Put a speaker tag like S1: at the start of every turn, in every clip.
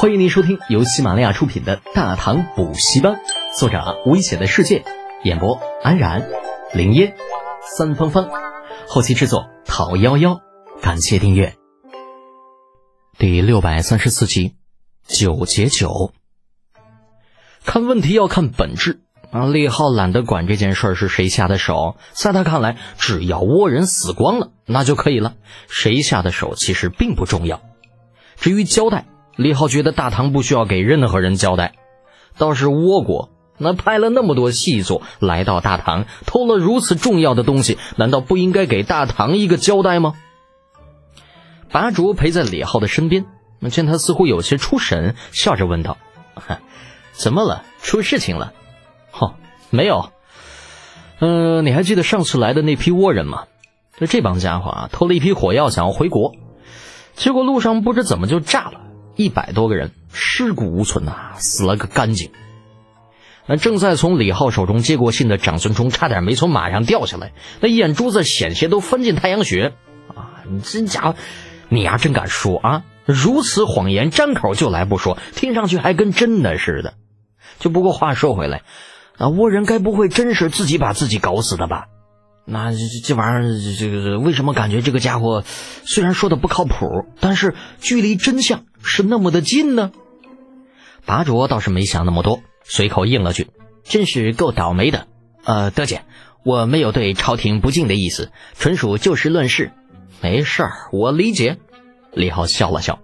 S1: 欢迎您收听由喜马拉雅出品的《大唐补习班》，作者危险的世界，演播安然、林烟、三芳芳，后期制作陶幺幺。感谢订阅。第六百三十四集，九节九。看问题要看本质啊！李浩懒得管这件事是谁下的手，在他看来，只要倭人死光了，那就可以了。谁下的手其实并不重要。至于交代，李浩觉得大唐不需要给任何人交代，倒是倭国那派了那么多细作来到大唐，偷了如此重要的东西，难道不应该给大唐一个交代吗？拔卓陪在李浩的身边，见他似乎有些出神，笑着问道：“怎么了？出事情了？”“哦，没有。嗯，你还记得上次来的那批倭人吗？这帮家伙啊，偷了一批火药，想要回国，结果路上不知怎么就炸了。”一百多个人尸骨无存呐，死了个干净。那正在从李浩手中接过信的长孙冲差点没从马上掉下来，那眼珠子险些都翻进太阳穴啊！你这家伙，你呀真敢说啊！如此谎言，张口就来不说，听上去还跟真的似的。就不过话说回来，那倭人该不会真是自己把自己搞死的吧？那这这玩意儿，这个为什么感觉这个家伙虽然说的不靠谱，但是距离真相是那么的近呢？拔卓倒是没想那么多，随口应了句：“真是够倒霉的。”呃，德姐，我没有对朝廷不敬的意思，纯属就事论事。没事儿，我理解。李浩笑了笑。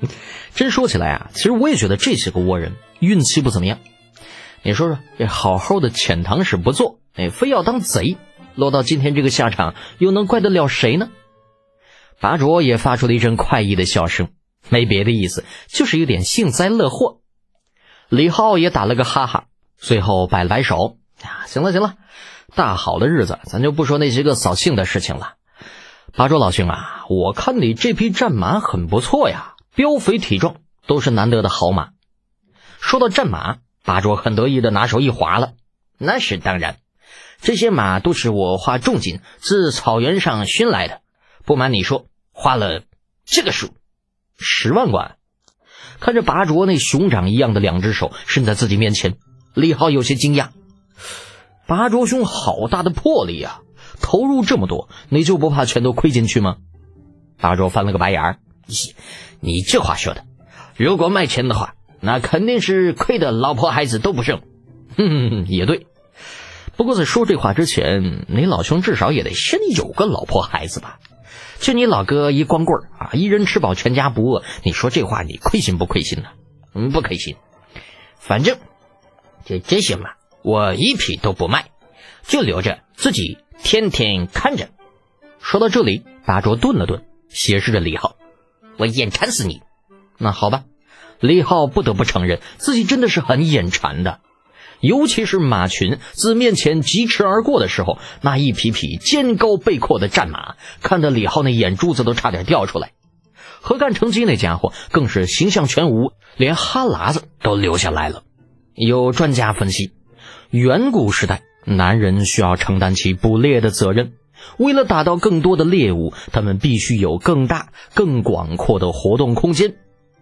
S1: 真说起来啊，其实我也觉得这些个倭人运气不怎么样。你说说，这好好的遣唐使不做，哎，非要当贼。落到今天这个下场，又能怪得了谁呢？拔卓也发出了一阵快意的笑声，没别的意思，就是有点幸灾乐祸。李浩也打了个哈哈，随后摆了摆手：“啊，行了行了，大好的日子，咱就不说那些个扫兴的事情了。拔卓老兄啊，我看你这匹战马很不错呀，膘肥体壮，都是难得的好马。”说到战马，拔卓很得意的拿手一划了：“那是当然。”这些马都是我花重金自草原上寻来的，不瞒你说，花了这个数，十万贯。看着拔卓那熊掌一样的两只手伸在自己面前，李浩有些惊讶。拔卓兄好大的魄力呀！投入这么多，你就不怕全都亏进去吗？拔卓翻了个白眼儿：“你这话说的，如果卖钱的话，那肯定是亏的老婆孩子都不剩。”哼哼，也对。不过在说这话之前，你老兄至少也得先有个老婆孩子吧？就你老哥一光棍啊，一人吃饱全家不饿，你说这话你亏心不亏心呢？嗯，不亏心。反正这这些嘛我一匹都不卖，就留着自己天天看着。说到这里，大卓顿了顿，斜视着李浩：“我眼馋死你！”那好吧，李浩不得不承认自己真的是很眼馋的。尤其是马群自面前疾驰而过的时候，那一匹匹肩高背阔的战马，看得李浩那眼珠子都差点掉出来。何干成吉那家伙更是形象全无，连哈喇子都流下来了。有专家分析，远古时代男人需要承担起捕猎的责任，为了打到更多的猎物，他们必须有更大、更广阔的活动空间，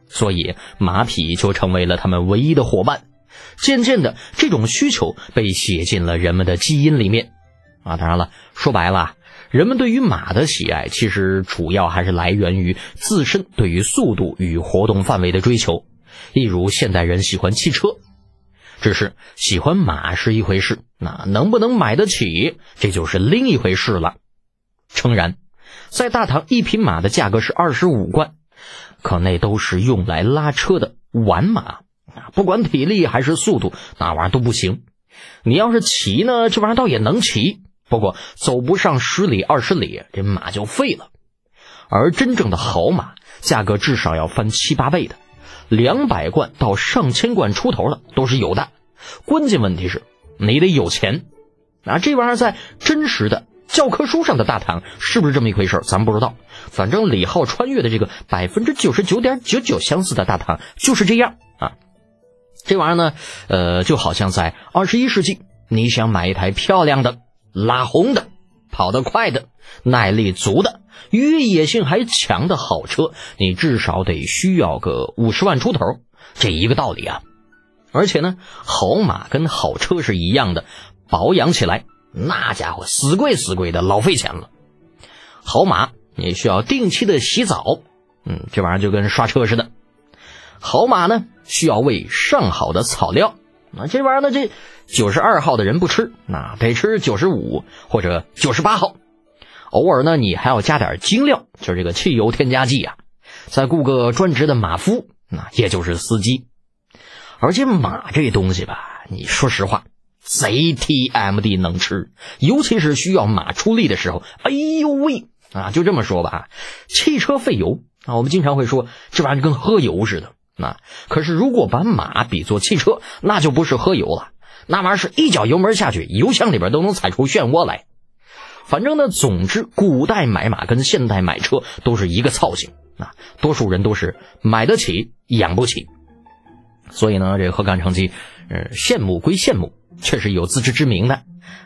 S1: 所以马匹就成为了他们唯一的伙伴。渐渐的，这种需求被写进了人们的基因里面，啊，当然了，说白了，人们对于马的喜爱，其实主要还是来源于自身对于速度与活动范围的追求，例如现代人喜欢汽车。只是喜欢马是一回事，那能不能买得起，这就是另一回事了。诚然，在大唐，一匹马的价格是二十五贯，可那都是用来拉车的玩马。啊，不管体力还是速度，那玩意儿都不行。你要是骑呢，这玩意儿倒也能骑，不过走不上十里二十里，这马就废了。而真正的好马，价格至少要翻七八倍的，两百贯到上千贯出头了都是有的。关键问题是，你得有钱。啊，这玩意儿在真实的教科书上的大唐是不是这么一回事咱不知道。反正李浩穿越的这个百分之九十九点九九相似的大唐就是这样。这玩意儿呢，呃，就好像在二十一世纪，你想买一台漂亮的、拉红的、跑得快的、耐力足的、越野性还强的好车，你至少得需要个五十万出头。
S2: 这一个道理啊。而且呢，好马跟好车是一样的，保养起来那家伙死贵死贵的，老费钱了。好马你需要定期的洗澡，嗯，这玩意儿就跟刷车似的。好马呢需要喂上好的草料，那这玩意儿呢这九十二号的人不吃，那得吃九十五或者九十八号。偶尔呢你还要加点精料，就是这个汽油添加剂啊。再雇个专职的马夫，那也就是司机。而且马这东西吧，你说实话，贼 T M D 能吃，尤其是需要马出力的时候，哎呦喂啊！就这么说吧，汽车费油啊，我们经常会说这玩意儿跟喝油似的。那可是如果把马比作汽车，那就不是喝油了，那玩意儿是一脚油门下去，油箱里边都能踩出漩涡来。反正呢，总之，古代买马跟现代买车都是一个操性啊，多数人都是买得起，养不起。所以呢，这何干成吉，呃，羡慕归羡慕，却是有自知之明的，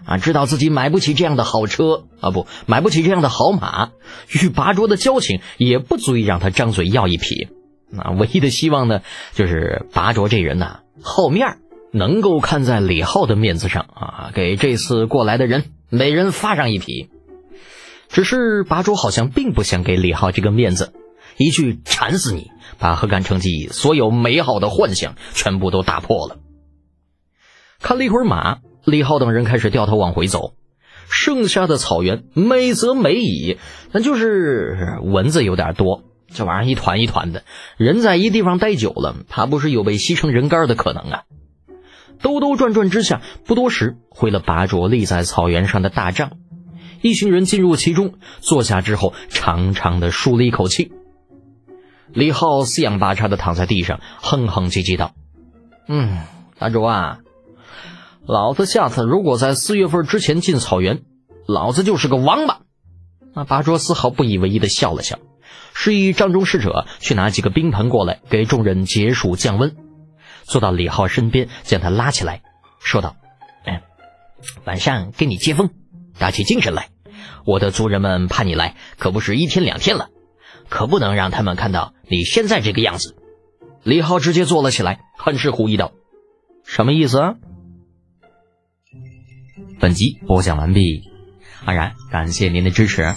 S2: 啊，知道自己买不起这样的好车啊，不，买不起这样的好马，与拔卓的交情也不足以让他张嘴要一匹。那唯一的希望呢，就是拔卓这人呐，好面能够看在李浩的面子上啊，给这次过来的人每人发上一匹。只是拔卓好像并不想给李浩这个面子。一句馋死你，把何干成吉所有美好的幻想全部都打破了。看了一会儿马，李浩等人开始掉头往回走。剩下的草原美则美矣，但就是蚊子有点多，这玩意儿一团一团的。人在一地方待久了，怕不是有被吸成人干的可能啊！兜兜转转之下，不多时，回了拔卓立在草原上的大帐。一行人进入其中，坐下之后，长长的舒了一口气。李浩四仰八叉的躺在地上，哼哼唧唧道：“嗯，大主啊，老子下次如果在四月份之前进草原，老子就是个王八。”那八卓丝毫不以为意的笑了笑，示意帐中侍者去拿几个冰盆过来，给众人解暑降温。坐到李浩身边，将他拉起来，说道：“嗯，晚上给你接风，打起精神来。我的族人们盼你来，可不是一天两天了。”可不能让他们看到你现在这个样子。李浩直接坐了起来，很是狐疑道：“什么意思？”啊？”
S1: 本集播讲完毕，安然感谢您的支持。